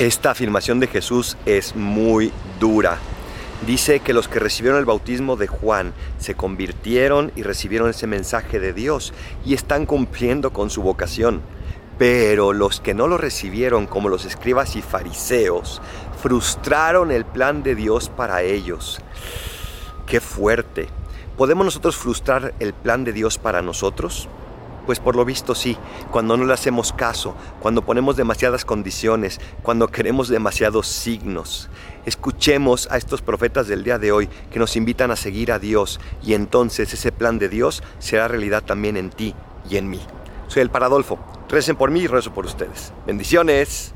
Esta afirmación de Jesús es muy dura. Dice que los que recibieron el bautismo de Juan se convirtieron y recibieron ese mensaje de Dios y están cumpliendo con su vocación. Pero los que no lo recibieron, como los escribas y fariseos, frustraron el plan de Dios para ellos. Qué fuerte. ¿Podemos nosotros frustrar el plan de Dios para nosotros? Pues por lo visto sí, cuando no le hacemos caso, cuando ponemos demasiadas condiciones, cuando queremos demasiados signos. Escuchemos a estos profetas del día de hoy que nos invitan a seguir a Dios y entonces ese plan de Dios será realidad también en ti y en mí. Soy el Paradolfo. Recen por mí y rezo por ustedes. Bendiciones.